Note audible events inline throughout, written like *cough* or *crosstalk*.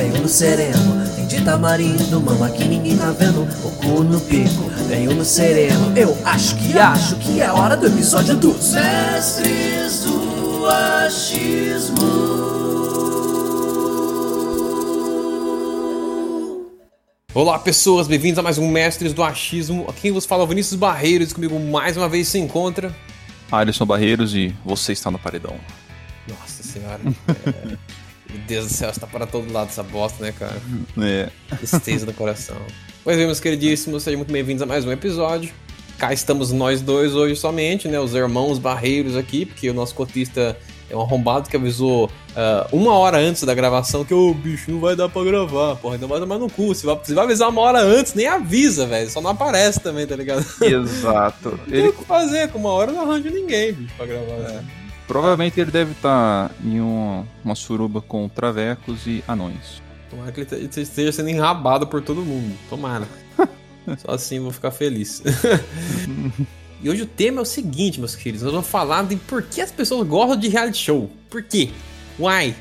veio no sereno Tem de tamarindo, mama que ninguém tá vendo O cu no pico, veio no sereno Eu acho que acho que é hora do episódio dos Mestres do Achismo Olá pessoas, bem-vindos a mais um Mestres do Achismo. Aqui quem vos fala é o Vinícius Barreiros, comigo mais uma vez se encontra. Alisson Barreiros e você está no paredão. Nossa senhora. é... *laughs* Meu Deus do céu, está para todo lado essa bosta, né, cara? *laughs* É. Tristeza do coração. Pois bem, meus queridíssimos, sejam muito bem-vindos a mais um episódio. Cá estamos nós dois hoje somente, né? Os irmãos Barreiros aqui, porque o nosso cotista é um arrombado que avisou ah, uma hora antes da gravação que o bicho não vai dar pra gravar, porra, ainda vai tomar no cu. Você vai, você vai avisar uma hora antes, nem avisa, velho. Só não aparece também, tá ligado? Exato. Não *laughs* tem Ele, o que fazer, com uma hora não arranjo ninguém, bicho, pra gravar. né? Provavelmente ele deve estar em um- uma suruba com travecos e anões. Tomara que ele te- ele esteja sendo enrabado por todo mundo. Tomara. *laughs* Só assim eu vou ficar feliz. *laughs* e hoje o tema é o seguinte, meus queridos. Nós vamos falar de por que as pessoas gostam de reality show. Por quê? Why?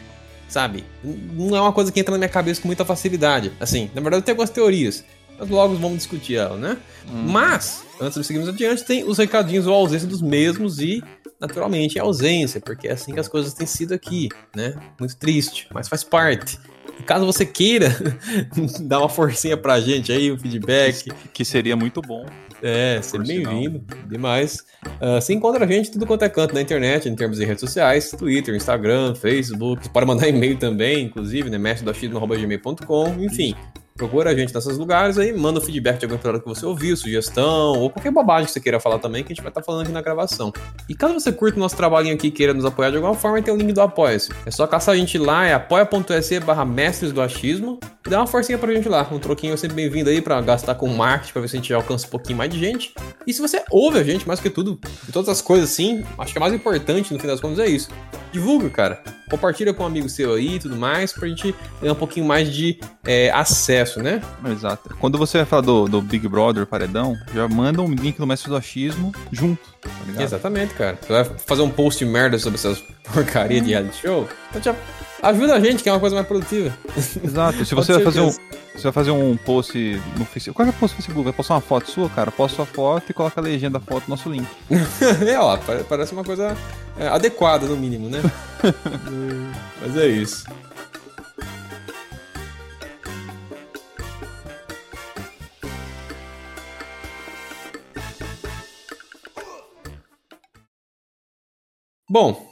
Sabe? Não é uma coisa que entra na minha cabeça com muita facilidade. Assim, na verdade eu tenho algumas teorias. Mas logo vamos discutir ela, né? Mas, antes de seguirmos adiante, tem os recadinhos ou ausência dos mesmos e, naturalmente, a ausência, porque é assim que as coisas têm sido aqui, né? Muito triste, mas faz parte. E caso você queira *laughs* dar uma forcinha pra gente aí, um feedback, Que seria muito bom. é, seja bem-vindo, demais. Ah, você encontra a gente tudo quanto é canto na internet, em termos de redes sociais, Twitter, Instagram, Facebook. Você pode mandar e-mail também, inclusive, né? mestre.achismo.gmail.com, enfim. Procura a gente nesses lugares aí, manda o feedback de alguma parada que você ouviu, sugestão, ou qualquer bobagem que você queira falar também, que a gente vai estar falando aqui na gravação. E caso você curta o nosso trabalhinho aqui e queira nos apoiar de alguma forma, tem o link do Apoia-se. É só caçar a gente lá, é apoia.se barra mestres do achismo, dá uma forcinha pra gente lá. Um troquinho é sempre bem-vindo aí pra gastar com marketing, pra ver se a gente alcança um pouquinho mais de gente. E se você ouve a gente, mais que tudo, de todas as coisas assim, acho que é mais importante no fim das contas é isso. Divulga, cara. Compartilha com um amigo seu aí e tudo mais, pra gente ganhar um pouquinho mais de é, acesso, né? Exato. Quando você vai falar do, do Big Brother Paredão, já manda um link do Mestre do Achismo junto, tá ligado? Exatamente, cara. Você vai fazer um post merda sobre essas *laughs* porcaria de reality show? Então já ajuda a gente, que é uma coisa mais produtiva. Exato. Se *laughs* você vai fazer um, você vai fazer um post no Facebook. Qual é o post no Facebook? Vai postar uma foto sua, cara? Posta sua foto e coloca a legenda da foto no nosso link. *laughs* é, ó, pare- parece uma coisa é, adequada, no mínimo, né? *laughs* Mas é isso. Bom,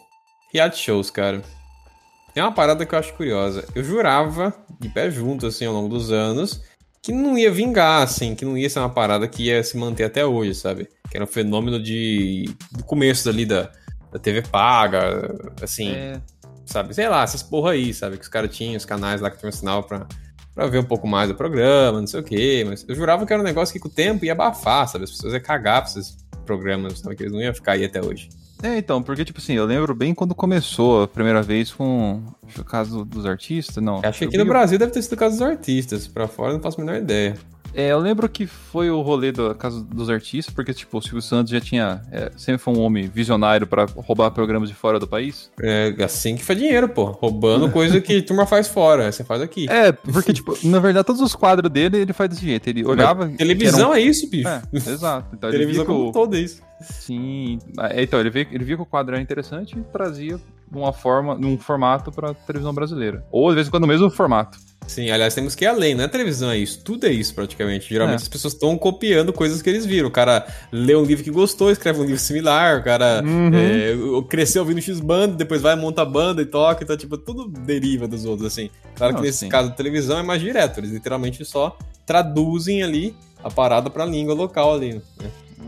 reality shows, cara. Tem uma parada que eu acho curiosa. Eu jurava, de pé junto, assim, ao longo dos anos, que não ia vingar, assim, que não ia ser uma parada que ia se manter até hoje, sabe? Que era um fenômeno de. do começo ali da, da TV paga, assim, É, sabe? Sei lá, essas porra aí, sabe? Que os caras tinham os canais lá que tinham sinal pra, pra ver um pouco mais do programa, não sei o quê. Mas eu jurava que era um negócio que com o tempo ia abafar, sabe? As pessoas iam cagar pra esses programas, sabe? Que eles não iam ficar aí até hoje. É, então, porque, tipo assim, eu lembro bem quando começou a primeira vez com o caso dos artistas, não. Acho que aqui no Brasil deve ter sido o caso dos artistas. Pra fora eu não faço a menor ideia. É, eu lembro que foi o rolê da casa dos artistas, porque, tipo, o Silvio Santos já tinha. é, sempre foi um homem visionário pra roubar programas de fora do país. É assim que faz dinheiro, pô. Roubando coisa que a turma faz fora. Você faz aqui. É, porque, tipo, na verdade, todos os quadros dele ele faz desse jeito. Ele olhava. Televisão que é isso, bicho. um- É, exato. Então, ele Televisão como o- um todo é isso. Sim. é, Então, ele via, ele via que o quadro era interessante e trazia de uma forma, num formato pra televisão brasileira. Ou, às vezes, quando no mesmo formato. Sim, aliás, temos que ir além, não é televisão, é isso. Tudo é isso, praticamente. Geralmente É. as pessoas estão copiando coisas que eles viram. O cara lê um livro que gostou, escreve um livro similar, o cara Uhum. é, cresceu ouvindo X-Banda, depois vai, monta a banda e toca, então, tipo, tudo deriva dos outros, assim. Claro Não, que nesse sim. caso televisão é mais direto, eles literalmente só traduzem ali a parada pra língua local ali, né?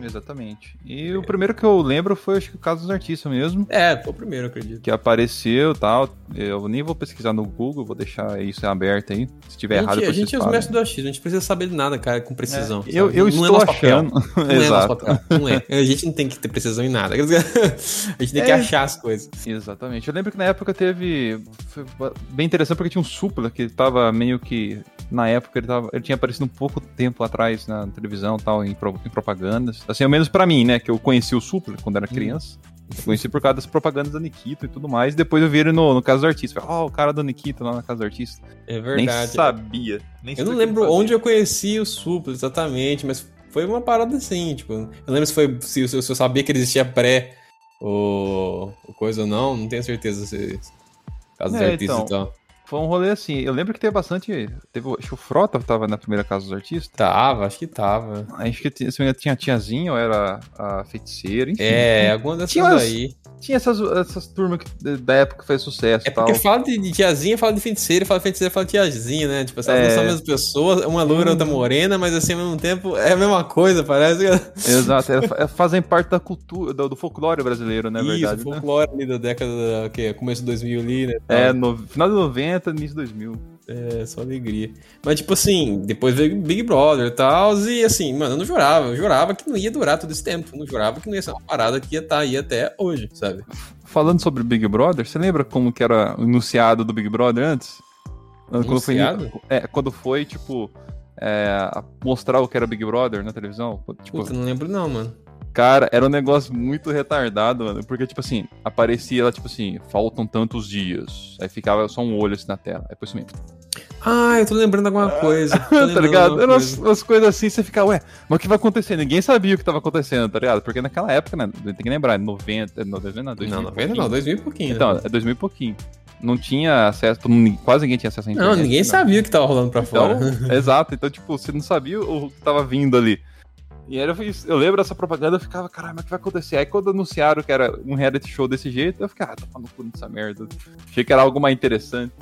Exatamente. E o primeiro que eu lembro foi acho que o caso dos artistas mesmo. É, foi o primeiro, acredito. Que apareceu e tal. Eu nem vou pesquisar no Google, vou deixar isso aberto aí. Se tiver gente, errado, a gente é os mestres do achismo, a gente precisa saber de nada, cara, com precisão. É, eu eu Não é estou papel. achando. Não é nosso Exato. papel. Não é. A gente não tem que ter precisão em nada. *laughs* A gente tem que É. achar as coisas. Exatamente. Eu lembro que na época teve. Foi bem interessante porque tinha um Supla que tava meio que. Na época ele, tava, ele tinha aparecido um pouco tempo atrás na televisão tal, em, pro- em propagandas. Assim, ao menos pra mim, né? Que eu conheci o Supla quando era criança. Eu conheci por causa das propagandas da Nikita e tudo mais. Depois eu vi ele no, no caso do artista. Falei, ó, o cara da Nikita lá na casa do artista. É Nem verdade. sabia. Nem Eu não lembro onde eu conheci o Supla exatamente, mas foi uma parada assim, tipo. Eu lembro se foi se, se eu sabia que ele existia pré o, o coisa ou não, não tenho certeza se. Caso dos É, artistas então. e tal. Foi um rolê assim. Eu lembro que teve bastante. Teve, acho que o Frota tava na primeira casa dos artistas. Tava, acho que tava. Acho que tinha- se não me engano, tinha a tiazinha ou era a feiticeira, enfim. É, alguma dessas Tinha umas- aí. Tinha essas, essas turmas que, da época que fez sucesso É e tal. porque fala de, de tiazinha, fala de feiticeira, fala de feiticeira, fala de tiazinha, né? Tipo, elas É. não são as mesmas pessoas, uma loira, outra morena, mas assim, ao mesmo tempo é a mesma coisa, parece. *laughs* Exato, é, é- fazem parte da cultura, do, do folclore brasileiro, né? Isso, verdade, né? folclore ali da década, da, que, começo de 2000 ali, né? É, no final de 90, início de 2000. É, só alegria. Mas, tipo assim, depois veio Big Brother e tal, e assim, mano, eu não jurava. Eu jurava que não ia durar todo esse tempo. Eu não jurava que não ia ser uma parada que ia estar aí até hoje, sabe? Falando sobre Big Brother, você lembra como que era o enunciado do Big Brother antes? Quando foi, é, quando foi, tipo, é, mostrar o que era Big Brother na televisão. Tipo, Puta, não lembro não, mano. Cara, era um negócio muito retardado, mano. Porque, tipo assim, aparecia ela, tipo assim, faltam tantos dias. Aí ficava só um olho assim na tela. Aí depois mesmo. Ah, eu tô lembrando alguma coisa. *laughs* Tô tá lembrando ligado? umas, coisa. umas coisas assim, você fica, ué, mas o que vai acontecer? Ninguém sabia o que tava acontecendo, tá ligado? Porque naquela época, né? Tem que lembrar, 90, não, 90 não, 2000 Não, e 90 pouquinho. não, 2000 e pouquinho. Então, né? é 2000 e pouquinho. Não tinha acesso, quase ninguém tinha acesso à internet. Não, ninguém né? sabia o que tava rolando pra Então, fora. *laughs* exato. Então, tipo, você não sabia o que tava vindo ali. E aí eu, fiz- eu lembro dessa propaganda, eu ficava, caralho, mas o que vai acontecer? Aí quando anunciaram que era um reality show desse jeito, eu fiquei, ah, tá falando cu nessa merda. Achei que era algo mais interessante.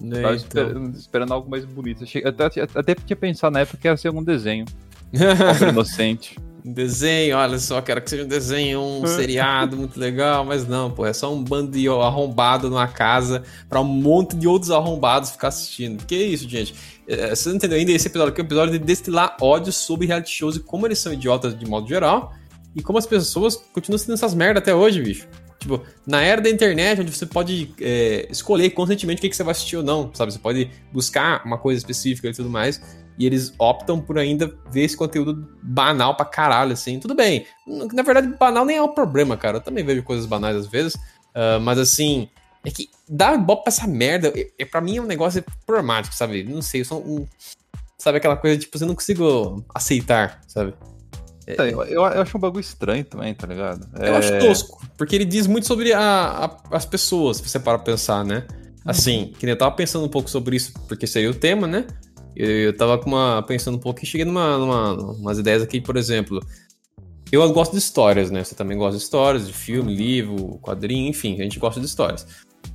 Né, Tava então. esperando, algo mais bonito. Até, até tinha pensado na época que ia ser um desenho. *laughs* Inocente. Um desenho, olha só, quero que seja um desenho, um seriado muito legal, mas não, pô, é só um bando de arrombado numa casa pra um monte de outros arrombados ficar assistindo. Que isso, gente? É, Você não entendeu ainda esse episódio aqui? É um episódio de destilar ódio sobre reality shows e como eles são idiotas de modo geral e como as pessoas continuam assistindo essas merda até hoje, bicho. Tipo, na era da internet, onde você pode é, escolher constantemente o que, que você vai assistir ou não, sabe? Você pode buscar uma coisa específica e tudo mais. E eles optam por ainda ver esse conteúdo banal pra caralho, assim. Tudo bem. Na verdade, banal nem é o problema, cara. Eu também vejo coisas banais às vezes. ah, mas assim, é que dar bola pra essa merda, é, é, pra mim é um negócio problemático, sabe? Não sei, eu sou um. Sabe aquela coisa, tipo, eu não consigo aceitar, sabe? Tá, eu, eu, eu acho um bagulho estranho também, tá ligado? Eu É, acho tosco, porque ele diz muito sobre a- a- as pessoas, se você para pensar, né? Assim, que nem eu tava pensando um pouco sobre isso, porque seria o tema, né? Eu, eu tava com uma, pensando um pouco e cheguei numa, numa, umas ideias aqui, por exemplo. Eu gosto de histórias, né? Você também gosta de histórias, de filme, livro, quadrinho, enfim, a gente gosta de histórias.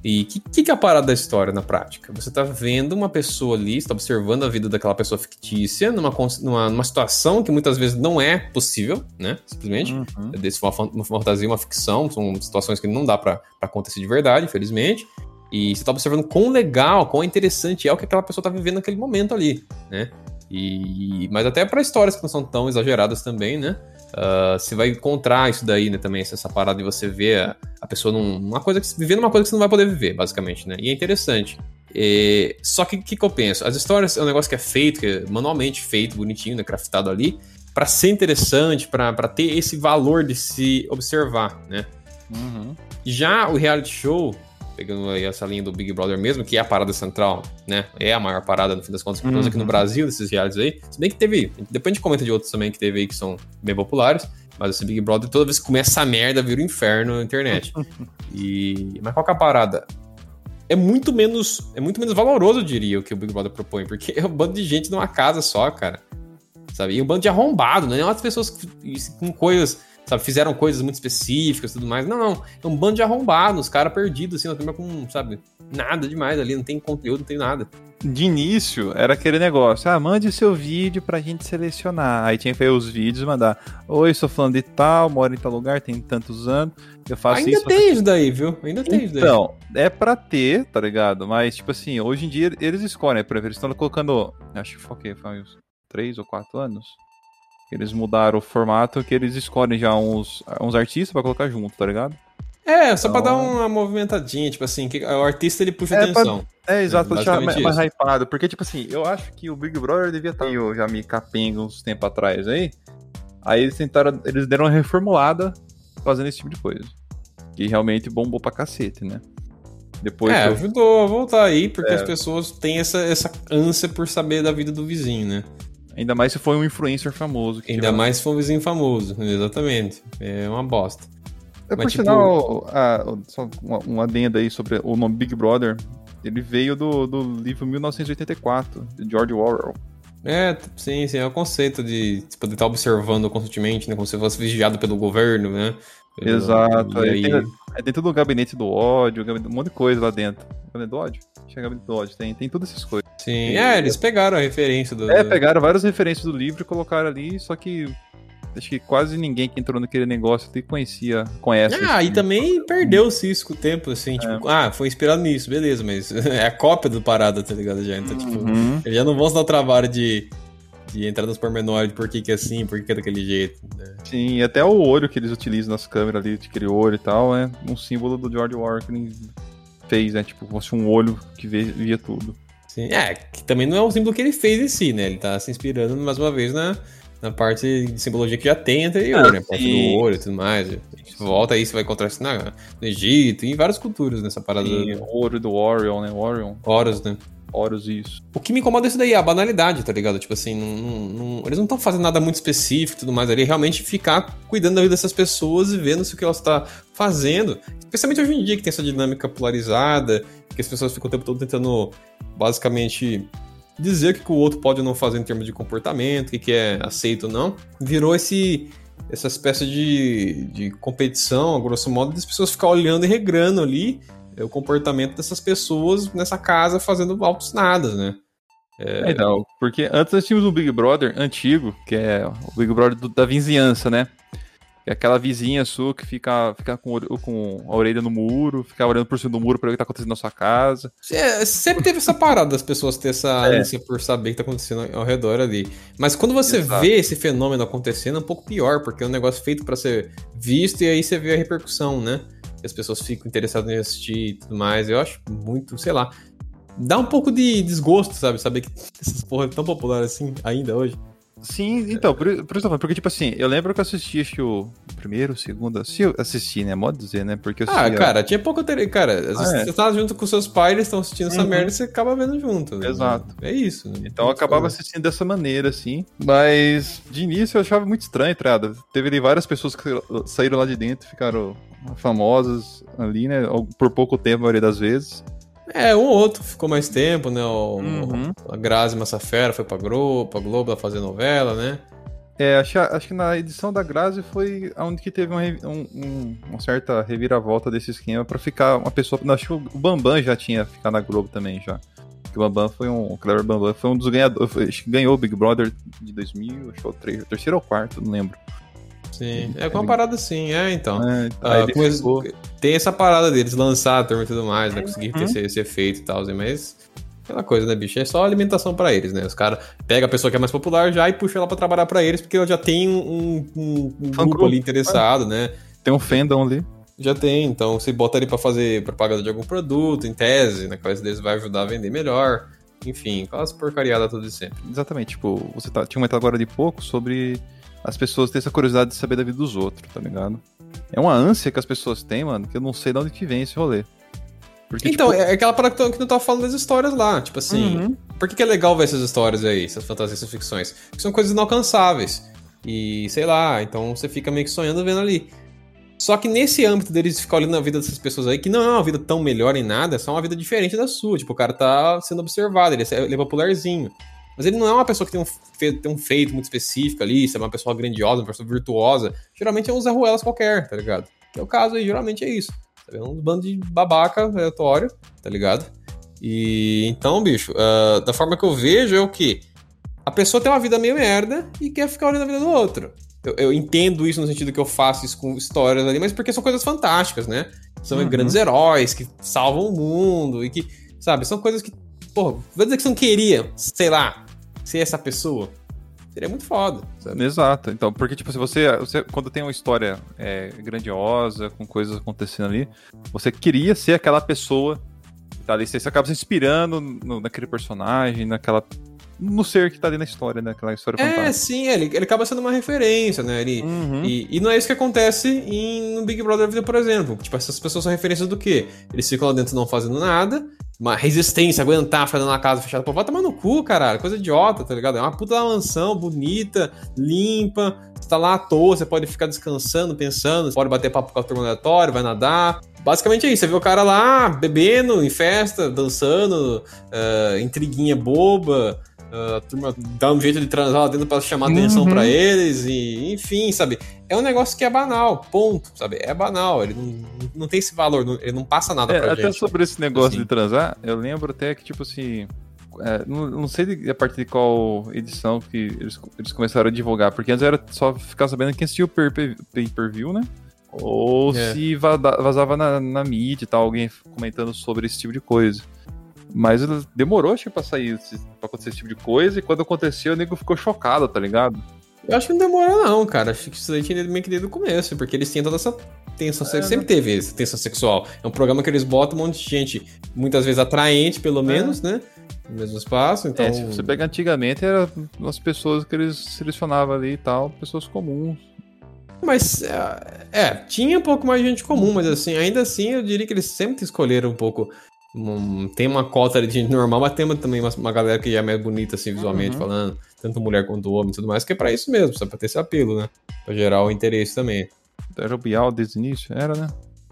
E o que, que, que é a parada da história na prática? Você tá vendo uma pessoa ali, você tá observando a vida daquela pessoa fictícia, numa, numa, numa situação que muitas vezes não é possível, né? Simplesmente Uhum. desse uma, fan- uma fantasia, uma ficção, são situações que não dá pra acontecer de verdade, infelizmente. E você tá observando quão legal, quão interessante é o que aquela pessoa tá vivendo naquele momento ali, né? E, mas até pra histórias que não são tão exageradas também, né? Ah, você vai encontrar isso daí, né, também, essa parada de você ver a, a pessoa num- numa coisa que vivendo uma coisa que você não vai poder viver, basicamente, né? E é interessante. É, só que o que, que eu penso? As histórias é um negócio que é feito, que é manualmente feito, bonitinho, né, craftado ali, pra ser interessante, pra pra ter esse valor de se observar, né? Uhum. Já o reality show, pegando aí essa linha do Big Brother mesmo, que é a parada central, né? É a maior parada, no fim das contas, pelo menos aqui no Uhum. Brasil, desses realities aí. Se bem que teve. Depois a gente comenta de outros também que teve aí que são bem populares. Mas esse Big Brother, toda vez que começa essa merda, vira um inferno na internet. *laughs* e. Mas qual que é a parada? É muito menos. É muito menos valoroso, eu diria, o que o Big Brother propõe, porque é um bando de gente numa casa só, cara. Sabe? E um bando de arrombado, né? Umas pessoas que- com coisas sabe, fizeram coisas muito específicas e tudo mais. Não, não. É um bando de arrombados, cara perdido, assim, não tem com, sabe, nada demais ali, não tem conteúdo, não tem nada. De início, era aquele negócio, ah, mande o seu vídeo pra gente selecionar. Aí tinha que fazer os vídeos e mandar, oi, sou falando de tal, moro em tal lugar, tem tantos anos, eu faço Ainda isso. tem isso daí, viu? Ainda tem isso daí. Então, é pra ter, tá ligado? Mas, tipo assim, hoje em dia eles escolhem, por exemplo, eles estão colocando, acho que foi o quê? Foi uns 3 ou 4 anos? Eles mudaram o formato que eles escolhem já uns, uns artistas pra colocar junto, tá ligado? É, só pra Então- dar uma movimentadinha, tipo assim, que o artista ele puxa É, atenção. É, exato, pra deixar mais, mais hypado. Porque, tipo assim, eu acho que o Big Brother devia estar meio já me capenga uns tempos atrás aí. Aí eles tentaram, eles deram uma reformulada fazendo esse tipo de coisa. Que realmente bombou pra cacete, né? Depois É, que eu- ajudou a voltar aí, porque É. as pessoas têm essa, essa ânsia por saber da vida do vizinho, né? Ainda mais se foi um influencer famoso. Que Ainda tiver- mais se for um vizinho famoso, exatamente. É uma bosta. É, por mas, tipo- sinal, a- só uma, um adendo aí sobre o nome Big Brother. Ele veio do, do livro 1984, de George Orwell. É, sim, sim, é o conceito de você poder estar observando constantemente, né? Como se fosse vigiado pelo governo, né? Pelo- Exato. E Aí aí, tem, aí tem tudo o gabinete do ódio, um monte de coisa lá dentro. Gabinete do ódio? Acho que é gabinete do ódio. Tem, tem todas essas coisas. Sim. É, eles pegaram a referência do. É, pegaram várias referências do livro e colocaram ali, só que acho que quase ninguém que entrou naquele negócio ali conhecia, conhece. Ah, e também perdeu-se isso com o tempo, assim, É. tipo, ah, foi inspirado nisso, beleza, mas *laughs* é a cópia do parada, tá ligado? Já, então, tipo, Uhum. eles já não vão se dar o trabalho de, de entrar nos pormenores de por que, que é assim, por que, que é daquele jeito. né? Sim, e até o olho que eles utilizam nas câmeras ali, aquele olho e tal, é um símbolo do George Orwell fez, né? Tipo, fosse um olho que via tudo. Sim, é, que também não é um símbolo que ele fez em si, né? Ele tá se inspirando mais uma vez na, na parte de simbologia que já tem anterior, Ah, né? A parte do olho e tudo mais. A gente volta aí, você vai encontrar isso na, no Egito e em várias culturas nessa parada Sim, do o olho do Orion, né? Orion, Horus, né? Horus, isso. O que me incomoda é isso daí, a banalidade, tá ligado? Tipo assim, não- não- não- eles não estão fazendo nada muito específico e tudo mais ali, é realmente ficar cuidando da vida dessas pessoas e vendo se o que elas estão fazendo. Especialmente hoje em dia, que tem essa dinâmica polarizada, que as pessoas ficam o tempo todo tentando, basicamente, dizer o que o outro pode ou não fazer em termos de comportamento, o que, que é aceito ou não. Virou esse essa espécie de, de competição, a grosso modo, das pessoas ficar olhando e regrando ali é, o comportamento dessas pessoas nessa casa fazendo altos nadas, né? É, então, porque antes nós tínhamos um Big Brother antigo, que é o Big Brother do- da vizinhança, né? É aquela vizinha sua que fica, fica com, com a orelha no muro, fica olhando por cima do muro pra ver o que tá acontecendo na sua casa. É, sempre teve essa parada das pessoas ter essa É. ânsia por saber o que tá acontecendo ao redor ali. Mas quando você Exato. vê esse fenômeno acontecendo, é um pouco pior, porque é um negócio feito pra ser visto e aí você vê a repercussão, né? E as pessoas ficam interessadas em assistir e tudo mais. Eu acho muito, sei lá. Dá um pouco de desgosto, sabe? Saber que *laughs* essas porra é tão popular assim ainda hoje. Sim, então, por, por isso eu falando, porque, tipo assim, eu lembro que eu assisti, o primeiro, o segundo, se eu assisti, né, modo dizer, né, porque eu Ah, cara, tinha pouco interesse. Cara, Ah, é. você tá junto com seus pais, eles estão assistindo essa Uhum. merda e você acaba vendo junto. né? Exato. É isso. né? Então eu acabava assistindo dessa maneira, assim. Mas de início eu achava muito estranho, tá ligado? Teve ali várias pessoas que saíram lá de dentro, ficaram famosas ali, né? Por pouco tempo, a maioria das vezes. É, um ou outro ficou mais tempo, né? O, Uhum. A Grazi Massafera foi pra Globo, pra Globo fazer novela, né? É, acho, acho que na edição da Grazi foi onde que teve uma, um- um- uma certa reviravolta desse esquema pra ficar uma pessoa. Não, acho que o Bambam já tinha ficado na Globo também já. Porque o Bambam foi um. O Cleber Bambam foi um dos ganhadores. foi- acho que ganhou o Big Brother de 2000, acho que foi o tre- o terceiro ou quarto, não lembro. Sim. É com uma parada assim, é, então. É, Ah, Tem essa parada deles lançar a turma e tudo mais, né? Conseguir ter Uhum. esse, esse efeito e tal, assim, mas. Aquela coisa, né, bicho? É só alimentação pra eles, né? Os caras pegam a pessoa que é mais popular já e puxa ela pra trabalhar pra eles, porque ela já tem um, um- um grupo grupo, ali interessado, né? Tem um fandom ali. Já tem, então você bota ele pra fazer propaganda de algum produto, em tese, na qual deles vai ajudar a vender melhor. Enfim, aquelas porcariadas tudo de sempre. Exatamente, tipo, você tá, tinha comentado agora de pouco sobre as pessoas terem essa curiosidade de saber da vida dos outros, tá ligado? É uma ânsia que as pessoas têm, mano, que eu não sei de onde que vem esse rolê. Porque, Então, tipo, é aquela parada que tu- tava falando das histórias lá. Tipo assim, Uhum. por que, que é legal ver essas histórias aí, essas fantasias, essas ficções? Porque são coisas inalcançáveis. E sei lá, então você fica meio que sonhando vendo ali. Só que nesse âmbito deles ficar olhando a vida dessas pessoas aí, que não é uma vida tão melhor em nada, é só uma vida diferente da sua. Tipo, o cara tá sendo observado, ele é, ele é popularzinho. Mas ele não é uma pessoa que tem um, fe- tem um feito muito específico ali, se é uma pessoa grandiosa, uma pessoa virtuosa. Geralmente é um Zé Ruelas qualquer, tá ligado? Que é o caso aí, geralmente é isso. É um bando de babaca aleatório, tá ligado? E então, bicho, ah, da forma que eu vejo é o que? A pessoa tem uma vida meio merda e quer ficar olhando a vida do outro. Eu, eu entendo isso no sentido que eu faço isso com histórias ali, mas porque são coisas fantásticas, né? São Uhum. grandes heróis que salvam o mundo e que, sabe, são coisas que, porra, vou dizer que você não queria, sei lá, ser essa pessoa. Seria muito foda, sabe? Exato. Então, porque, tipo, se você, você quando tem uma história é, grandiosa, com coisas acontecendo ali, você queria ser aquela pessoa que tá ali. Você acaba se inspirando no- naquele personagem, naquela. no ser que tá ali na história, né? Aquela história É, fantástica. sim, ele, ele acaba sendo uma referência, né? Ele, Uhum. E, e não é isso que acontece em, no Big Brother Vida, por exemplo. Tipo, essas pessoas são referências do quê? Eles ficam lá dentro não fazendo nada, uma resistência, aguentar, ficar na casa fechada. Pô, vai tomar no cu, caralho. Coisa idiota, tá ligado? É uma puta mansão, bonita, limpa. Você tá lá à toa, você pode ficar descansando, pensando, pode bater papo com a turma aleatória, vai nadar. Basicamente é isso. Você vê o cara lá bebendo, em festa, dançando, ah, intriguinha boba. A turma dá um jeito de transar lá dentro pra chamar atenção Uhum. pra eles, e enfim, sabe? É um negócio que é banal, ponto, sabe? É banal, ele não, não tem esse valor, não- ele não passa nada É, pra até gente. sobre esse negócio Assim. de transar, eu lembro até que, tipo assim. é, não, não sei de- a partir de qual edição que eles, eles começaram a divulgar, porque antes era só ficar sabendo quem assistiu o per- per- pay-per-view, né? Ou É. se vazava na, na mídia e tal, alguém comentando sobre esse tipo de coisa. Mas demorou, acho que, pra sair, esse- pra acontecer esse tipo de coisa, e quando aconteceu, o nego ficou chocado, tá ligado? Eu acho que não demorou, não, cara. Acho que isso aí tinha meio que desde o começo, porque eles têm toda essa tensão É, sexual. Sempre teve essa tensão sexual. É um programa que eles botam um monte de gente, muitas vezes atraente, pelo menos, né? No mesmo espaço, então. É, se você pega antigamente, era as pessoas que eles selecionavam ali e tal, pessoas comuns. Mas, é, é, tinha um pouco mais de gente comum, mas assim, ainda assim, eu diria que eles sempre escolheram um pouco. Um- tem uma cota de gente normal, mas tem também uma, uma galera que é mais bonita, assim, visualmente Uhum. falando, tanto mulher quanto homem e tudo mais, que é pra isso mesmo, só pra ter esse apelo, né? Pra gerar o interesse também. Era o Bial desde o início? Era, né?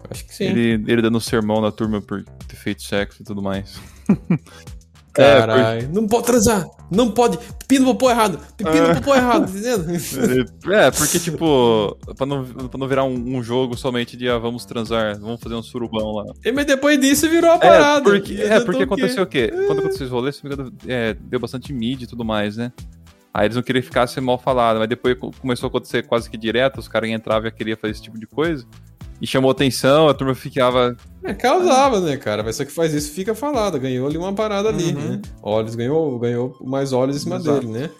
Acho que sim. Ele, ele dando sermão na turma por ter feito sexo e tudo mais. *laughs* Caralho, não pode transar, não pode, pepino no popô errado, pepino Ah. popô errado, tá entendendo? Ele- *laughs* É, porque, tipo, pra não, pra não virar um, um jogo somente de ah, vamos transar, vamos fazer um surubão lá. E, mas depois disso virou a É, parada. porque, é, porque o quê? aconteceu o quê? Quando aconteceu esse rolê, se é, deu bastante mídia e tudo mais, né? Aí eles não queriam ficar ser mal falado, mas depois co- começou a acontecer quase que direto, os caras entravam e queriam fazer esse tipo de coisa. E chamou atenção, a turma ficava. É, causava, né, cara? Mas só que faz isso fica falado. Ganhou ali uma parada ali, Uhum. né? Olhos ganhou, ganhou mais olhos em cima Exato. dele, né?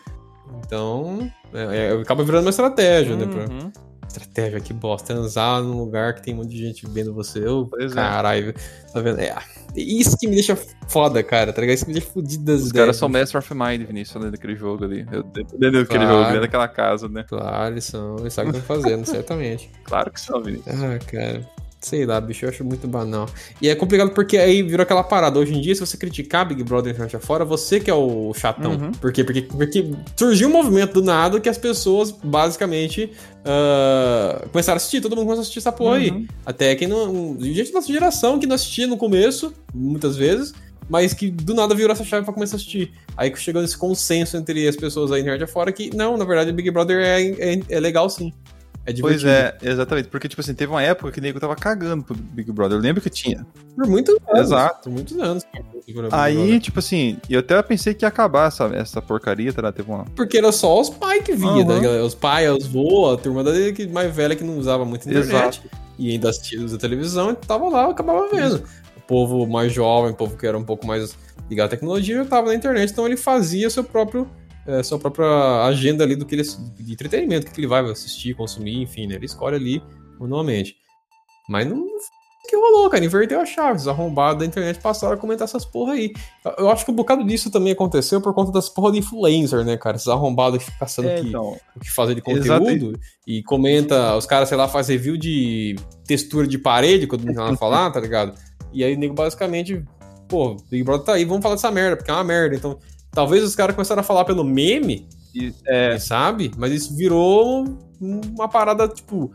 Então, é, é, acaba virando uma estratégia, né? Pra... Uhum. Estratégia, que bosta. Transar num lugar que tem um monte de gente vendo você. Pois é. caralho. Tá vendo? É, isso que me deixa foda, cara, tá ligado? Isso que me deixa fudido das Os ideias. caras são Master of Mind, Vinícius, dentro daquele jogo ali. Eu- Dentro daquele Claro. jogo, dentro daquela casa, né? Claro, eles são. Eles sabem o que estão fazendo, *laughs* certamente. Claro que são, Vinícius. Ah, cara. Sei lá, bicho, eu acho muito banal. E é complicado porque aí virou aquela parada. Hoje em dia, se você criticar Big Brother internet afora, você que é o chatão. Uhum. Por quê? Porque, porque surgiu um movimento do nada que as pessoas, basicamente, ah, começaram a assistir. Todo mundo começou a assistir essa porra aí. Uhum. Até que não. Gente da nossa geração que não assistia no começo, muitas vezes, mas que do nada virou essa chave pra começar a assistir. Aí chegou nesse consenso entre as pessoas da internet afora que, não, na verdade, Big Brother é, é, é legal sim. É Pois é, exatamente. Porque, tipo assim, teve uma época que o nego tava cagando pro Big Brother. Eu lembro que tinha. Por muitos anos. Exato. Por muitos anos. Aí, tipo assim, eu até pensei que ia acabar essa, essa porcaria, tá? Teve uma. Porque era só os pais que vinha, Aham. tá ligado? Os pais, os vô, a turma da mais velha que não usava muito internet. Exato. E ainda assistia a televisão, e tava lá, eu acabava vendo. O povo mais jovem, o povo que era um pouco mais ligado à tecnologia, já tava na internet, então ele fazia seu próprio, eh, sua própria agenda ali do que ele de entretenimento, o que ele vai assistir, consumir, enfim, né? Ele escolhe ali manualmente. Mas não que rolou, cara, inverteu a chave. Os arrombados da internet passaram a comentar essas porra aí. Eu- acho que um bocado disso também aconteceu por conta das porra de influencer, né, cara? Esses arrombados que ficam caçando É, que, então. o que fazer de Exato. conteúdo e comenta, os caras, sei lá, faz review de textura de parede, quando não nada falar, tá ligado? E aí o nego basicamente, pô, Big Brother tá aí, vamos falar dessa merda, porque é uma merda. Então, talvez os caras começaram a falar pelo meme, E, é, sabe? Mas isso virou uma parada, tipo,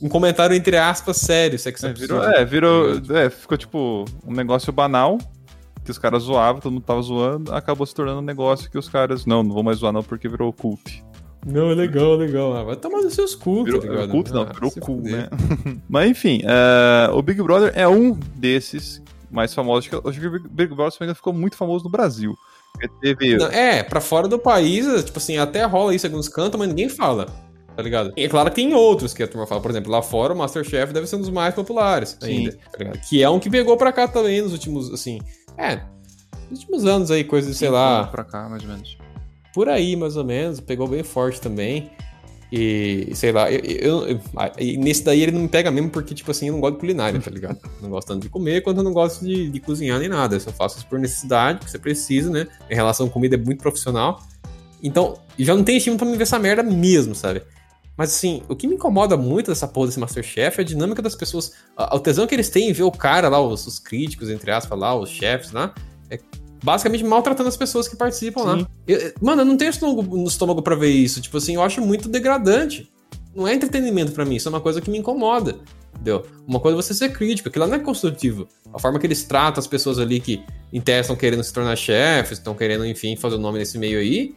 um comentário entre aspas sério, se é que você é, virou, é, virou. É, ficou tipo um negócio banal. que os caras zoavam, todo mundo tava zoando, acabou se tornando um negócio que os caras, não, não vou mais zoar não porque virou cult. Não, é legal, legal. Ah, vai tomar nos seus cu, Virou, tá virou cult não, Ah, virou fuder. né? *laughs* Mas enfim, eh, o Big Brother é um desses mais famosos. Acho que, acho que o Big- Big Brother ainda ficou muito famoso no Brasil. Teve... É, pra fora do país, tipo assim, até rola isso em alguns cantos, mas ninguém fala. Tá ligado? E é claro que tem outros que a turma fala. Por exemplo, lá fora o Masterchef deve ser um dos mais populares Sim. ainda. tá ligado? Que é um que pegou pra cá também nos últimos, assim. É, nos últimos anos aí, coisa de, sei lá, Pra cá, mais ou menos. por aí mais ou menos. Pegou bem forte também. E, sei lá, eu, eu- eu- nesse daí ele não me pega mesmo porque, tipo assim, eu não gosto de culinária, tá ligado? *laughs* não gosto tanto de comer quanto eu não gosto de, de cozinhar nem nada. Eu só faço isso por necessidade, porque você precisa, né? Em relação à comida é muito profissional. Então, já não tem estímulo pra me ver essa merda mesmo, sabe? Mas assim, o que me incomoda muito dessa porra desse Masterchef é a dinâmica das pessoas. a- O tesão que eles têm em ver o cara lá, os, os críticos, entre aspas, lá, os chefes lá, é basicamente maltratando as pessoas que participam lá. Sim. Eu- eu- mano, eu não tenho estômago, no estômago pra ver isso. Tipo assim, eu acho muito degradante. Não é entretenimento pra mim, isso é uma coisa que me incomoda. Entendeu? Uma coisa é você ser crítico, aquilo lá não é construtivo. A forma que eles tratam as pessoas ali que em tese estão querendo se tornar chefes, estão querendo, enfim, fazer o nome nesse meio aí.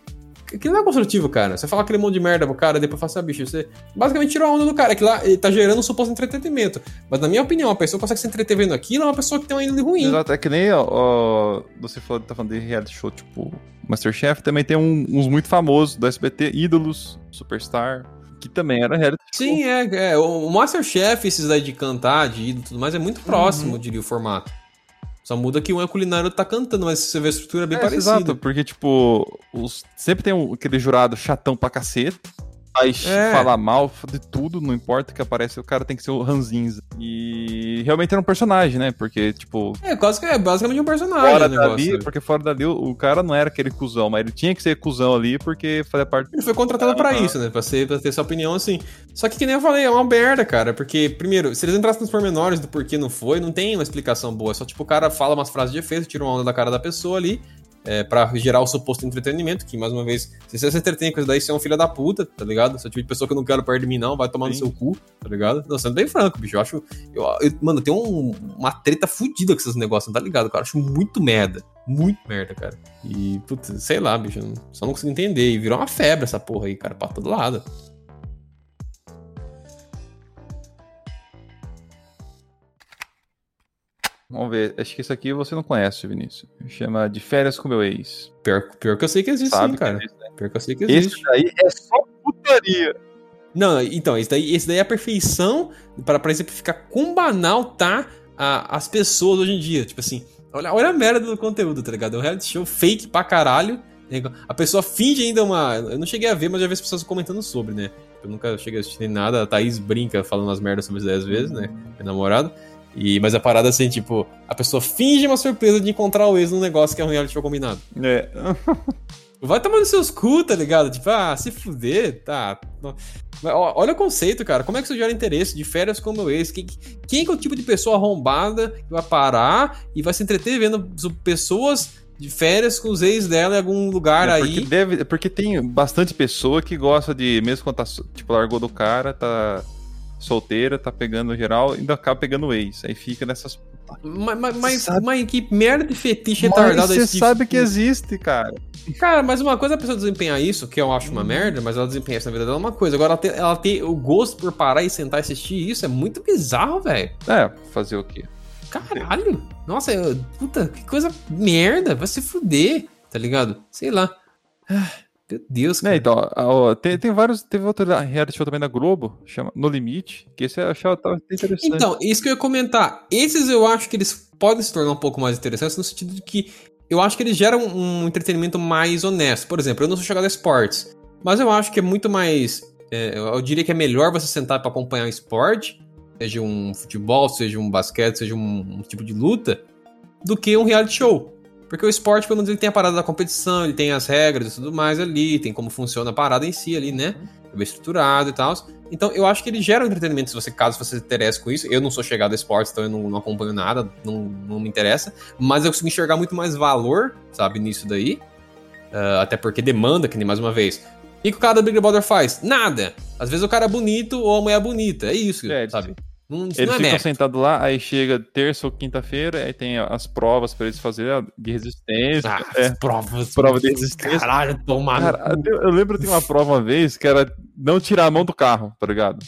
Aquilo não é construtivo, cara. Você fala aquele monte de merda pro cara, depois fala assim, ah, bicho, você basicamente tirou a onda do cara. Aquilo lá ele tá gerando um suposto entretenimento. Mas na minha opinião, a pessoa que consegue se entreter vendo aquilo é uma pessoa que tem uma índole ruim. Exato, é que nem ó, você falou, tá falando de reality show, tipo Masterchef, também tem um- uns muito famosos do SBT, Ídolos, Superstar, que também era reality show. Sim, é, é. O Masterchef, esses aí de cantar, de ídolo e tudo mais, é muito próximo, eu diria, o formato. Só muda que um é culinário e outro tá cantando, mas você vê a estrutura é bem É, parecida. Exato, porque, tipo, os- sempre tem um- aquele jurado chatão pra cacete. Aí É. fala mal de tudo, não importa o que aparece, o cara tem que ser o Ranzinza. E realmente era um personagem, né? Porque, tipo, É, quase que é basicamente um personagem fora dali, porque fora dali o, o cara não era aquele cuzão, mas ele tinha que ser cuzão ali porque fazia parte. Ele foi contratado pra Aham. isso, né? Pra, ser, pra ter essa opinião assim. Só que, que nem eu falei, é uma merda, cara. Porque, primeiro, se eles entrassem nos pormenores do porquê não foi, não tem uma explicação boa. É só, tipo, o cara fala umas frases de efeito, tira uma onda da cara da pessoa ali. É, pra gerar o suposto entretenimento, que, mais uma vez, se você se entretém com isso daí, você é um filho da puta, tá ligado? Se eu tipo de pessoa que eu não quero perto de mim, não, vai tomar no Sim. seu cu, tá ligado? Não, sendo bem franco, bicho. Eu acho. Eu, eu- mano, tem um- uma treta fodida com esses negócios, tá ligado, cara? Eu acho muito merda. Muito merda, cara. E, putz, sei lá, bicho. Só não consigo entender. E virou uma febre essa porra aí, cara, pra todo lado. Vamos ver, acho que esse aqui você não conhece, Vinícius. Chama De Férias com Meu Ex. Pior, pior que eu sei que existe, Sabe, sim, cara. existe, né? Pior que eu sei que existe. Esse daí é só putaria. Não, então, esse daí, esse daí é a perfeição para pra exemplificar quão banal tá a- as pessoas hoje em dia. Tipo assim, olha, olha a merda do conteúdo, tá ligado? É um reality show fake pra caralho. A pessoa finge ainda uma. Eu não cheguei a ver, mas já vi as pessoas comentando sobre, né? Eu nunca cheguei a assistir nem nada. A Thaís brinca falando umas merdas sobre isso 10 vezes, né? Minha namorada. E, mas a parada assim, tipo, a pessoa finge uma surpresa de encontrar o ex num negócio que é um reality show combinado. É. *laughs* Vai tomando seus cu, tá ligado? Tipo, ah, se fuder, tá. Olha o conceito, cara. Como é que isso gera interesse de férias com o meu ex? Quem, quem que é o tipo de pessoa arrombada que vai parar e vai se entreter vendo so- pessoas de férias com os ex dela em algum lugar É porque, aí? deve, porque tem bastante pessoa que gosta de, mesmo quando tá, tipo, largou do cara, tá solteira, tá pegando geral, ainda acaba pegando o ex. Aí fica nessas. Mas, mas, mas, Sabe- mas que merda de fetiche retardado é você sabe que existe, cara. Cara, mas uma coisa é a pessoa desempenhar isso, que eu acho uma merda, mas ela desempenha isso na vida dela é uma coisa. Agora, ela ter, ela ter o gosto por parar e sentar e assistir isso é muito bizarro, velho. É, fazer o quê? Caralho! Nossa, eu- puta, que coisa merda, vai se fuder, tá ligado? Sei lá. Ah, meu Deus, Né, cara. então, ó, tem, tem vários. Teve outro reality show também da Globo, chama No Limite, que esse eu achava tava interessante. Então, isso que eu ia comentar. Esses eu acho que eles podem se tornar um pouco mais interessantes no sentido de que eu acho que eles geram um entretenimento mais honesto. Por exemplo, eu não sou chegado a esportes, mas eu acho que é muito mais. é, eu diria que é melhor você sentar para acompanhar um esporte, seja um futebol, seja um basquete, seja um, um tipo de luta, do que um reality show. Porque o esporte, pelo menos, ele tem a parada da competição, ele tem as regras e tudo mais ali, tem como funciona a parada em si ali, né? É bem estruturado e tal. Então, eu acho que ele gera um entretenimento, se você, caso você se interesse com isso. Eu não sou chegado a esportes, então eu não, não acompanho nada, não, não me interessa. Mas eu consigo enxergar muito mais valor, sabe, nisso daí. Ah, até porque demanda, que nem mais uma vez. O que, o cara do Big Brother faz? Nada. Às vezes o cara é bonito ou a mulher é bonita. É isso, É, sabe? Não, Eles não é ficam sentados lá, aí chega terça ou quinta-feira, aí tem as provas pra eles fazerem de resistência. Ah, é, provas. prova de resistência. Caralho, tomar. Cara, eu, eu lembro de uma prova uma vez que era não tirar a mão do carro, tá ligado?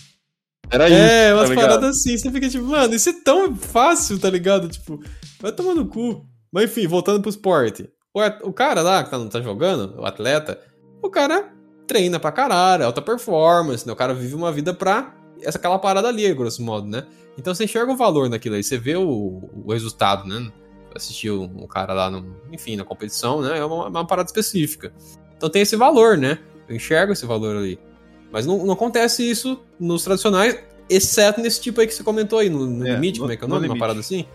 Era isso. É, umas tá ligado? paradas assim, você fica tipo, mano, isso é tão fácil, tá ligado? Tipo, vai tomar no cu. Mas enfim, voltando pro esporte. O, o cara lá que tá, tá jogando, o atleta, o cara treina pra caralho, alta performance, né? O cara vive uma vida pra essa aquela parada ali, grosso modo, né? Então você enxerga o valor naquilo aí, você vê o, o resultado, né? Assistir o, o cara lá, no, enfim, na competição, né? É uma, uma parada específica. Então tem esse valor, né? Eu enxergo esse valor ali. Mas não, não acontece isso nos tradicionais, exceto nesse tipo aí que você comentou aí, no, no É, limite, no- como é que é o no nome? Uma parada assim?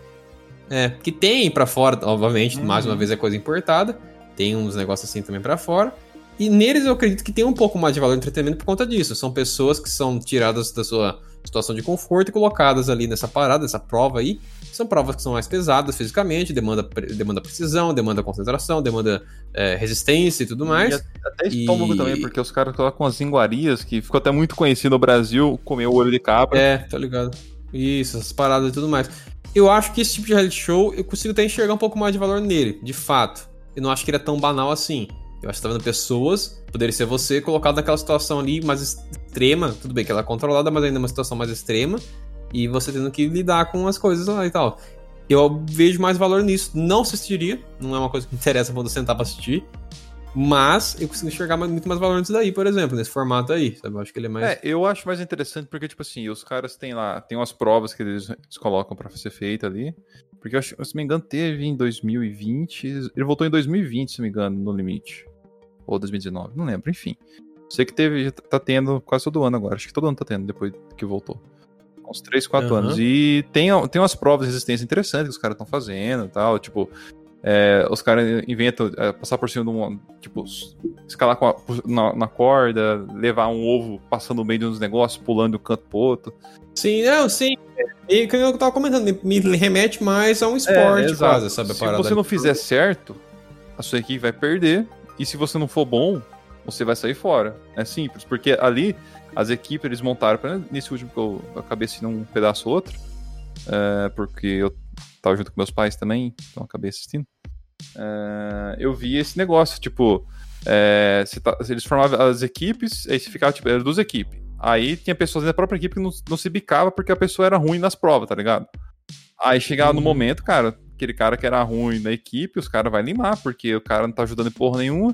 É, que tem pra fora, obviamente, mais uma Uhum. vez é coisa importada, tem uns negócios assim também pra fora. E neles eu acredito que tem um pouco mais de valor de entretenimento por conta disso. São pessoas que são tiradas da sua situação de conforto e colocadas ali nessa parada, nessa prova aí. São provas que são mais pesadas fisicamente, demanda, demanda precisão, demanda concentração, demanda é, resistência e tudo mais. E até estômago E- também, porque os caras colocam as iguarias, que ficou até muito conhecido no Brasil, comer o olho de cabra. É, tá ligado. Isso, essas paradas e tudo mais. Eu acho que esse tipo de reality show, eu consigo até enxergar um pouco mais de valor nele, de fato. Eu não acho que ele é tão banal assim. Eu acho que tá vendo pessoas, poderia ser você, colocado naquela situação ali mais extrema. Tudo bem que ela é controlada, mas ainda é uma situação mais extrema. E você tendo que lidar com as coisas lá e tal. Eu vejo mais valor nisso. Não assistiria, não é uma coisa que me interessa quando sentar pra assistir. Mas eu consigo enxergar muito mais valor nisso daí, por exemplo, nesse formato aí. Sabe? Eu acho que ele é mais. É, eu acho mais interessante porque, tipo assim, os caras têm lá, tem umas provas que eles, eles colocam pra ser feita ali. Porque, eu acho, se não me engano, teve em 2020. Ele voltou em 2020, se não me engano, no limite. Ou 2019, não lembro, enfim. Sei que teve, tá tendo quase todo ano agora. Acho que todo ano tá tendo, depois que voltou. Uns 3, 4 Aham. anos. E tem, tem umas provas de resistência interessantes que os caras estão fazendo e tal. Tipo, é, os caras inventam é, passar por cima de um. Tipo, escalar com a- na, na corda, levar um ovo passando no meio de uns negócios, pulando de um canto pro outro. Sim, não, sim. E que eu tava comentando, me remete mais a um esporte, exato. quase, sabe? Se você não fizer certo, a sua equipe vai perder. E se você não for bom, você vai sair fora. É simples, porque ali as equipes eles montaram, nesse último que eu acabei assistindo um pedaço ou outro, é, porque eu tava junto com meus pais também, então acabei assistindo. É, eu vi esse negócio, tipo, é, tá- eles formavam as equipes, aí se ficava, tipo, eram duas equipes. Aí tinha pessoas da própria equipe que não, não se bicava porque a pessoa era ruim nas provas, tá ligado? Aí chegava no Uhum. momento, cara, aquele cara que era ruim na equipe, os caras vai limar, porque o cara não tá ajudando em porra nenhuma,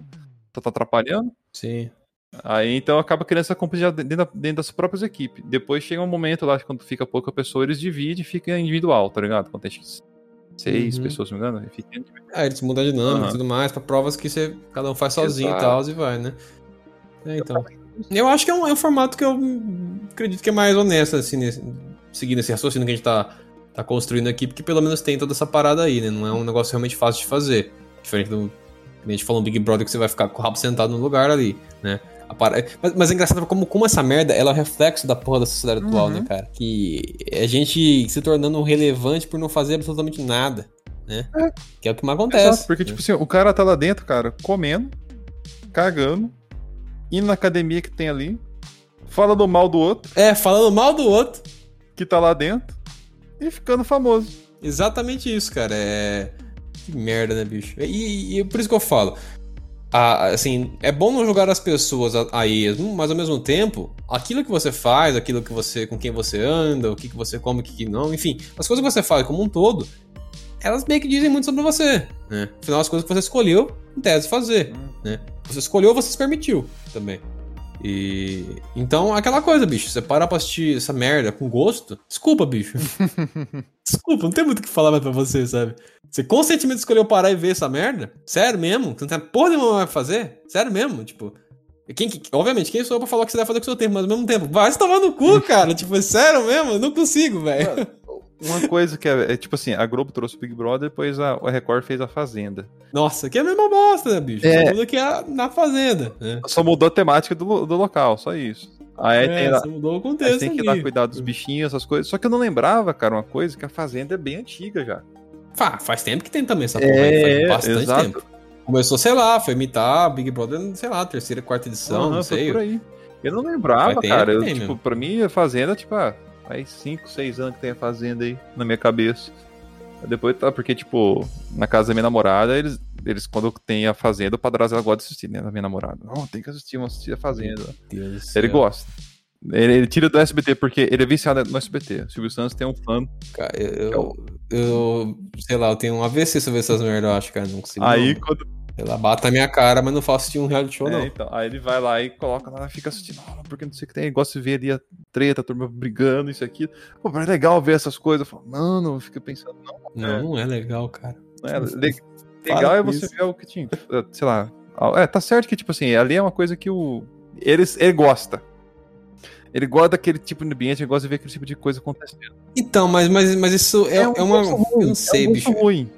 tá, tá atrapalhando. Sim. Aí então acaba criando essa competição dentro, dentro das próprias equipes. Depois chega um momento lá, quando fica pouca pessoa, eles dividem e fica individual, tá ligado? Quando tem seis Uhum. pessoas, se não me engano, fica individual. Ah, eles mudam a dinâmica e tudo mais, pra provas que você, cada um faz sozinho Exato. e tal, e vai, né? É, então. Eu acho que é um, é um formato que eu acredito que é mais honesto, assim, nesse, seguindo esse raciocínio que a gente tá, tá construindo aqui, porque pelo menos tem toda essa parada aí, né? Não é um negócio realmente fácil de fazer. Diferente do. que A gente falou no Big Brother que você vai ficar com o rabo sentado no lugar ali, né? Para- mas, mas é engraçado como, como essa merda ela é o reflexo da porra da sociedade atual, Uhum. né, cara? Que é a gente se tornando relevante por não fazer absolutamente nada, né? Que é o que mais acontece. Exato, porque, né? tipo assim, o cara tá lá dentro, cara, comendo, cagando, indo na academia que tem ali, fala do mal do outro, É, falando mal do outro. que tá lá dentro, e ficando famoso. Exatamente isso, cara. É. Que merda, né, bicho? E, e por isso que eu falo. Ah, assim, é bom não julgar as pessoas a, a esmo, mas ao mesmo tempo, aquilo que você faz, aquilo que você. com quem você anda, o que, que você come, o que, que não, enfim, as coisas que você faz como um todo, elas meio que dizem muito sobre você. Né? Afinal, as coisas que você escolheu, em tese, fazer. Né? Você escolheu, você se permitiu também. E. Então, aquela coisa, bicho. Você para pra assistir essa merda com gosto. Desculpa, bicho. *laughs* Desculpa, não tem muito o que falar mais pra você, sabe? Você conscientemente escolheu parar e ver essa merda? Sério mesmo? Você não tem porra nenhuma pra fazer? Sério mesmo? Tipo. Quem, que- obviamente, quem sou eu pra falar o que você deve fazer com o seu tempo, mas ao mesmo tempo, vai se tomar no cu, cara. tipo, é sério mesmo? Eu não consigo, velho. Uma coisa que é, é, tipo assim, a Globo trouxe o Big Brother, depois a, a Record fez a Fazenda. Nossa, que é a mesma bosta, né, bicho? É. Só muda que é na fazenda, né? Só mudou a temática do, do local, só isso. Aí tem, É, lá- só mudou o aí contexto tem que ali. dar cuidado dos bichinhos, essas coisas. Só que eu não lembrava, cara, uma coisa, que a Fazenda é bem antiga já. Fa- faz tempo que tem também essa porra aí, faz bastante É, exato. tempo. Começou, sei lá, foi imitar Big Brother, sei lá, terceira, quarta edição, Aham, não sei. por aí. Eu não lembrava, cara. que Eu, tem tipo, mesmo. pra mim, a Fazenda, tipo, ah, Faz 5, 6 anos que tem a Fazenda aí na minha cabeça. Depois tá, porque, tipo, na casa da minha namorada, eles, eles quando tem a Fazenda, o padrasto ela gosta de assistir, né? Da minha namorada. Não, tem que assistir, vamos assistir a Fazenda. Ele céu. gosta. Ele, ele tira do SBT porque ele é viciado no SBT. O Silvio Santos tem um fã. Cara, eu, eu, eu- sei lá, eu tenho um AVC sobre essas merdas, eu acho, cara. Não consigo. Aí não. quando. Lá, bata na minha cara, mas não faço assistir um reality show, É, não. então, aí ele vai lá e coloca lá, fica assistindo, ah, porque não sei o que tem, gosta de ver ali a treta, a turma brigando, isso aqui. Pô, mas é legal ver essas coisas. Eu falo, mano, fica pensando, não, Não, não é legal, cara. não é le- legal é você isso. ver o que tinha, sei lá. É, tá certo que, tipo assim, ali é uma coisa que o. Ele, ele gosta. Ele gosta daquele tipo de ambiente, ele gosta de ver aquele tipo de coisa acontecendo. Então, mas, mas, mas isso é, é, uma. gosto ruim, Eu não sei, é um bicho. ruim.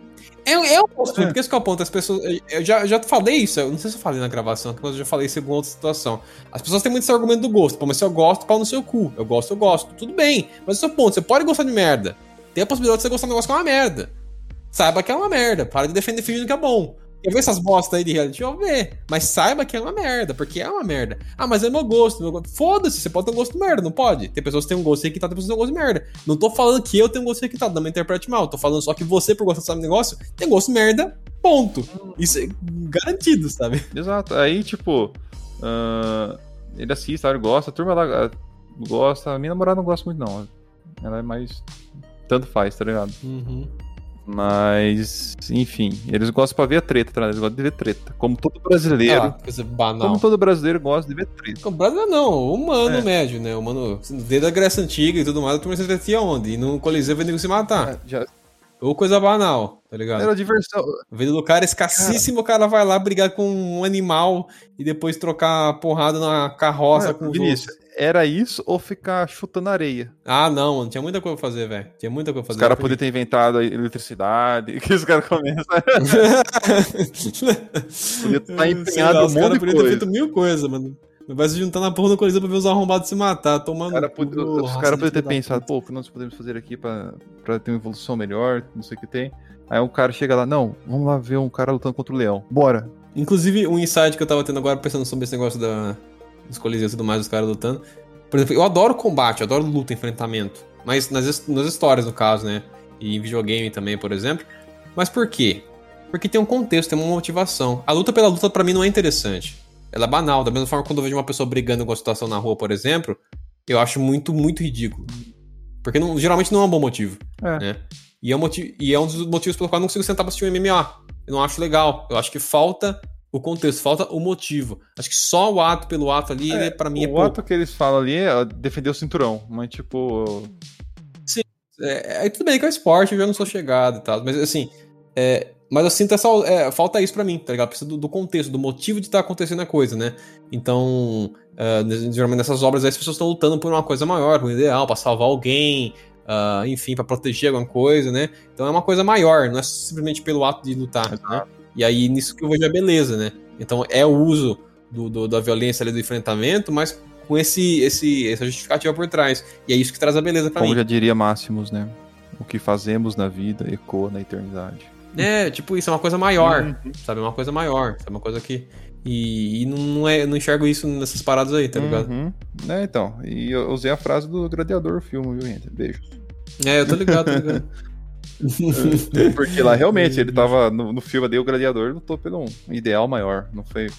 É um gosto, É. porque esse que é o ponto. As pessoas. Eu já, já falei isso, eu não sei se eu falei na gravação, mas eu já falei isso em alguma outra situação. As pessoas têm muito esse argumento do gosto. Pô, mas se eu gosto, pau no seu cu. Eu gosto, eu gosto. Tudo bem. Mas esse é o ponto. Você pode gostar de merda. Tem a possibilidade de você gostar de um negócio que é uma merda. Saiba que é uma merda. Para de defender fingindo que é bom. Quer ver essas bostas aí de reality show? Vê. Mas saiba que é uma merda, porque é uma merda. Ah, mas é meu gosto. Meu gosto. Foda-se, você pode ter um gosto de merda, não pode? Tem pessoas que têm um gosto requintado, tem pessoas que têm um gosto de merda. Não tô falando que eu tenho um gosto requintado, não me interprete mal. Tô falando só que você, por gostar desse negócio, tem gosto de merda, ponto. Isso é garantido, sabe? Exato. Aí, tipo, ah, ele assiste, ele gosta, a turma lá ah, gosta. A minha namorada não gosta muito, não. Ela é mais. Tanto faz, tá ligado? Uhum. Mas, enfim, eles gostam pra ver a treta, tá? Eles gostam de ver treta. Como todo brasileiro. Ah, coisa banal. como todo brasileiro gosta de ver treta. O brasileiro não, o humano É. médio, né? O humano, desde a Grécia Antiga e tudo mais, a turma se entretia onde? E no Coliseu vendo se matar. Já, Ou coisa banal, tá ligado? era diversão. Vendo do cara escassíssimo, o cara vai lá brigar com um animal e depois trocar porrada na carroça Ah, com os Vinícius. Era isso ou ficar chutando areia? Ah, não, mano, tinha muita coisa pra fazer, velho. Tinha muita coisa pra Os fazer. caras Não poderiam ter inventado a eletricidade, *laughs* que os caras começam. *laughs* Podia estar Sei empenhado lá, um Os monte caras de podiam ter coisa. feito mil coisas, mano. Vai se juntar na porra do Coliseu pra ver os arrombados se matar, tomando. Os caras cu, pod- os caras de poderiam ter pensado, pô, o que nós podemos fazer aqui pra, pra ter uma evolução melhor, não sei o que tem. Aí um cara chega lá, não, vamos lá ver um cara lutando contra o leão. Bora. Inclusive, um insight que eu tava tendo agora, pensando sobre esse negócio da, dos coliseus e tudo mais, dos caras lutando. Por exemplo, eu adoro combate, eu adoro luta, enfrentamento. Mas nas, nas histórias, no caso, né? E em videogame também, por exemplo. Mas por quê? Porque tem um contexto, tem uma motivação. A luta pela luta, pra mim, não é interessante. Ela é banal. Da mesma forma quando eu vejo uma pessoa brigando com uma situação na rua, por exemplo, eu acho muito, muito ridículo. Porque não- geralmente não é um bom motivo. É. Né? E, é um motivo, e é um dos motivos pelo qual eu não consigo sentar pra assistir um MMA. Eu não acho legal. Eu acho que falta o contexto, falta o motivo. Acho que só o ato pelo ato ali, ele, pra mim, é o ato que eles falam ali é defender o cinturão, mas tipo. É, aí tudo bem que é esporte, eu já não sou chegado e tal. Mas assim, é, mas eu sinto essa. é, falta isso pra mim, tá ligado? Precisa do, do contexto, do motivo de estar acontecendo a coisa, né? Então, ah, geralmente nessas obras aí as pessoas estão lutando por uma coisa maior, um ideal, pra salvar alguém, ah, enfim, pra proteger alguma coisa, né? Então é uma coisa maior, não é simplesmente pelo ato de lutar, né? E aí nisso que eu vejo a beleza, né? Então é o uso do, do- da violência ali do enfrentamento, mas com esse, esse, essa justificativa por trás. E é isso que traz a beleza pra Como mim. já diria Máximos, né? O que fazemos na vida ecoa na eternidade. É, tipo, isso é uma coisa maior, Uhum. sabe? É uma coisa maior, sabe? Uma coisa que. E, e não, é, não enxergo isso nessas paradas aí, tá ligado? Uhum. É, então. E eu usei a frase do Gladiador filme, viu, gente? Beijo. É, eu tô ligado, tô ligado. *laughs* Porque lá realmente ele tava no, no filme ali, o Gladiador lutou pelo um ideal maior. Não foi.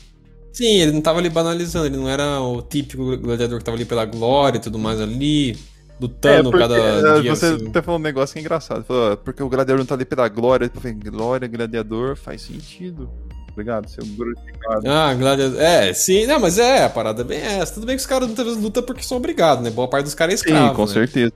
Sim, ele não tava ali banalizando, ele não era o típico gladiador que tava ali pela glória e tudo mais ali, lutando porque, cada é, dia. você assim. até falou um negócio que é engraçado. Falou, "Ah, porque o gladiador não tá ali pela glória. Eu falei, glória, gladiador, faz sentido. Obrigado, seu glorificado. Ah, gladiador. É, sim, não, mas é, a parada é bem essa. Tudo bem que os caras muitas vezes lutam porque são obrigados, né? Boa parte dos caras é Sim, escravo. com né? certeza.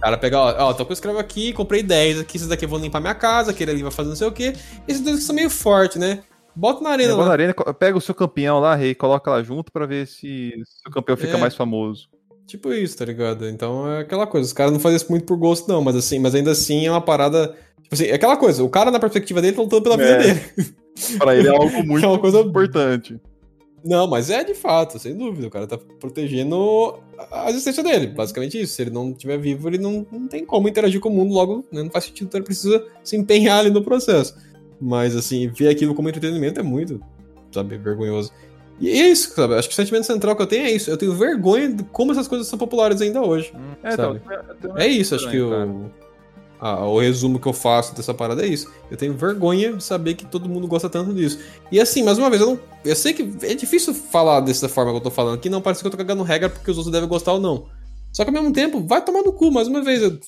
Cara pega, ó, ó, tô com o escravo aqui, comprei 10 aqui, esses daqui vão limpar minha casa, aquele ali vai fazer não sei o quê. Esses dois que são meio fortes, né? Bota na arena Leva na arena, pega o seu campeão lá, rei, coloca lá junto pra ver se o campeão fica É. mais famoso. Tipo isso, tá ligado? Então é aquela coisa. Os caras não fazem isso muito por gosto, não, mas assim, mas ainda assim é uma parada. Tipo assim, é aquela coisa, o cara na perspectiva dele tá lutando pela vida É. dele. Pra ele é algo *laughs* muito É uma coisa- importante. Não, mas é de fato, sem dúvida. O cara tá protegendo a existência dele. Basicamente isso. Se ele não estiver vivo, ele não, não tem como interagir com o mundo, logo né, não faz sentido, então ele precisa se empenhar ali no processo. Mas assim, ver aquilo como entretenimento é muito, sabe, vergonhoso. E é isso, sabe? Acho que o sentimento central que eu tenho é isso. Eu tenho vergonha de como essas coisas são populares ainda hoje. É, Sabe? então, É isso, acho que o, a- o resumo que eu faço dessa parada é isso. Eu tenho vergonha de saber que todo mundo gosta tanto disso. E assim, mais uma vez, eu, não, eu sei que é difícil falar dessa forma que eu tô falando aqui, não parece que eu tô cagando regra porque os outros devem gostar ou não. Só que ao mesmo tempo, vai tomar no cu, mais uma vez. Eu,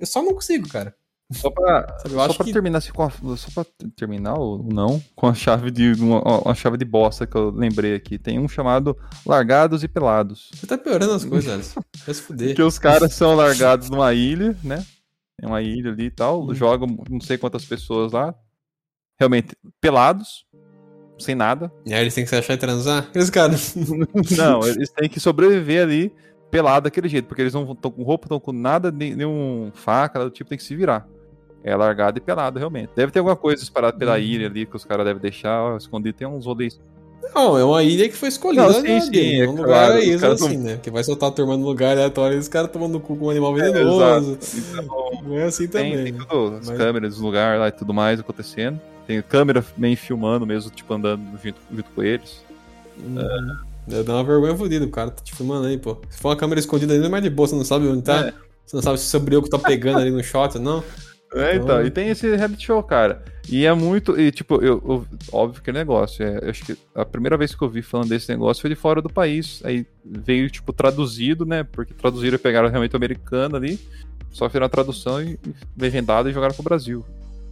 eu só não consigo, cara. Só pra, Sabe, só pra que- terminar assim, a, só pra terminar ou não, com a chave de uma, uma chave de bosta que eu lembrei aqui. Tem um chamado Largados e Pelados. Você tá piorando as coisas, Alisson. Vai se fuder. *laughs* Que os caras são largados numa ilha, né? É uma ilha ali e tal. Uhum. Jogam não sei quantas pessoas lá. Realmente, pelados. Sem nada. E aí eles têm que se achar e transar? Aqueles caras. *laughs* Não, eles têm que sobreviver ali pelado daquele jeito. Porque eles não estão com roupa, estão com nada, nem- nenhum faca, nada do tipo, tem que se virar. É largado e pelado, realmente. Deve ter alguma coisa espalhada pela Uhum. ilha ali que os caras devem deixar ó, escondido. Tem uns rolês. Não, é uma ilha que foi escolhida. Não, sim, né, sim, dele. é um lugar claro, é isso, assim, não- né? Que vai soltar a turma no lugar aleatório e os caras tomando no cu com um animal É, venenoso. Então, *laughs* Não é assim tem, também. tem né? tudo, as Mas- câmeras do lugar lá e tudo mais acontecendo. Tem câmera meio filmando mesmo, tipo, andando junto, junto com eles. Uhum. Deve dar uma vergonha fodida, o cara tá te filmando aí, pô. Se for uma câmera escondida ainda é mais de boa, você não sabe onde tá. É. Você não sabe se o seu brioco tá pegando ali no shot, não. É, Então- então, e tem esse reality show, cara. E é muito. E, tipo, eu, eu- óbvio que é negócio. É, eu acho que a primeira vez que eu vi falando desse negócio foi de fora do país. Aí veio, tipo, traduzido, né? Porque traduziram e pegaram realmente o americano ali. Só fizeram a tradução e, e legendado e jogaram pro Brasil.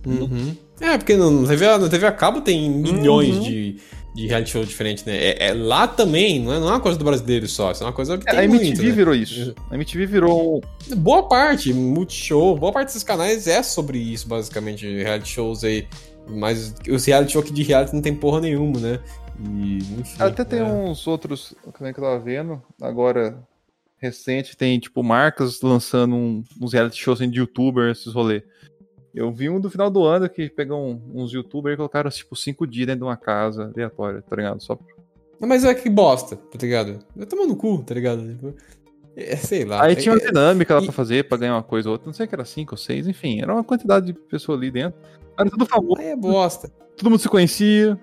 Uhum. É, porque no TV, a- no TV a cabo tem milhões Uhum. de, de reality show diferentes, né? É, é lá também, não é, não é uma coisa do brasileiro só, isso é uma coisa que tem a MTV muito, né? virou isso. A MTV virou. Boa parte, Multishow, boa parte desses canais é sobre isso, basicamente, reality shows aí. Mas os reality show aqui de reality não tem porra nenhuma, né? E, enfim. Até tem é. uns outros também que eu tava vendo. Agora, recente, tem, tipo, marcas lançando um- uns reality shows assim, de youtuber, esses rolês. Eu vi um do final do ano que pegou um- uns youtubers e colocaram, tipo, cinco dias dentro de uma casa aleatória, tá ligado? Só... Mas é que bosta, tá ligado? Eu tomo no cu, tá ligado? Tipo, É, sei lá. Aí tinha uma É- dinâmica lá e- pra fazer, pra ganhar uma coisa ou outra. Não sei que era cinco ou seis, enfim. Era uma quantidade de pessoas ali dentro. Era tudo famoso, Aí é bosta. todo mundo se conhecia.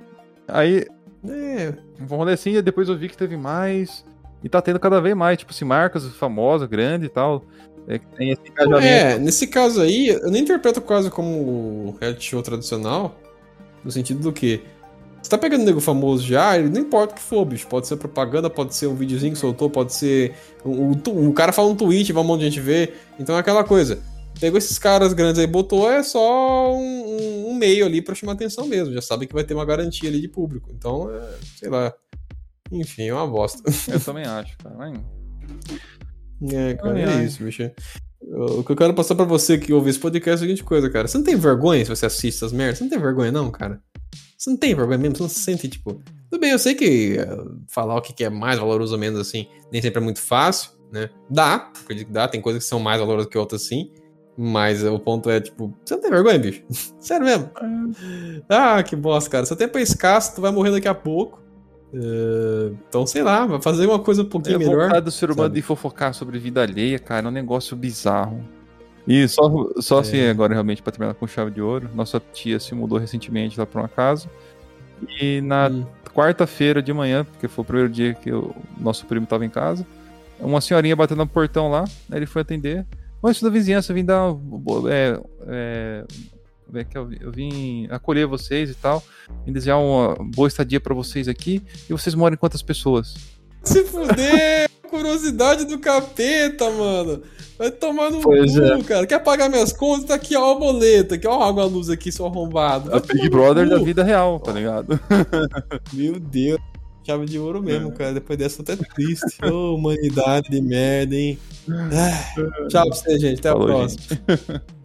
Aí, É, um rolê assim, e depois eu vi que teve mais. E tá tendo cada vez mais, tipo assim, marcas famosas, grandes e tal. É, que tem esse engajamento. É, nesse caso aí, eu nem interpreto quase como reality show tradicional, no sentido do que você tá pegando um nego famoso já, ele não importa o que for, bicho. Pode ser propaganda, pode ser um videozinho que soltou, pode ser. Um, um, um cara fala um tweet, vai um monte de gente ver. Então é aquela coisa. Pegou esses caras grandes aí, botou, é só um, um- um meio ali pra chamar atenção mesmo. Já sabe que vai ter uma garantia ali de público. Então, é, sei lá. Enfim, é uma bosta. Eu também acho, cara. É, cara, Ai, é ai. isso, bicho. O que eu quero passar pra você que ouve esse podcast é a seguinte coisa, cara. Você não tem vergonha se você assiste essas merdas? Você não tem vergonha, não, cara? Você não tem vergonha mesmo? Você não se sente, tipo. Tudo bem, eu sei que eh, falar o que é mais valoroso ou menos assim, nem sempre é muito fácil, né? Dá, acredito que dá, tem coisas que são mais valorosas que outras sim. Mas o ponto é, tipo, você não tem vergonha, bicho? *laughs* Sério mesmo? Ah, que bosta, cara. Seu tempo é escasso, tu vai morrer daqui a pouco. Eh, então, sei lá, vai fazer uma coisa um É pouquinho a melhor. vontade do ser humano sabe? de fofocar sobre vida alheia, cara, é um negócio bizarro. E só, só É. assim, agora realmente pra terminar com chave de ouro, nossa tia se mudou recentemente lá pra uma casa. E na Hum. quarta-feira de manhã, porque foi o primeiro dia que o nosso primo tava em casa, uma senhorinha batendo no portão lá, ele foi atender. Sou da vizinhança, vim dar. É, é, como é que eu, vim- eu vim acolher vocês e tal, vim desejar uma boa estadia pra vocês aqui. E vocês moram em quantas pessoas? *laughs* Se fuder! Curiosidade do capeta, mano. Vai tomar no Pois cu, é. cara. Quer pagar minhas contas? Tá aqui, ó, a boleta. Aqui, ó, água a luz aqui, seu arrombado. A Vai tomar Big Brother cu. da vida real, tá ligado? *laughs* Meu Deus. Chave de ouro É. mesmo, cara. Depois dessa, tô até triste. Ô, humanidade de merda, hein? Ah, tchau pra você, gente. Até a Falou, próxima. gente. *laughs*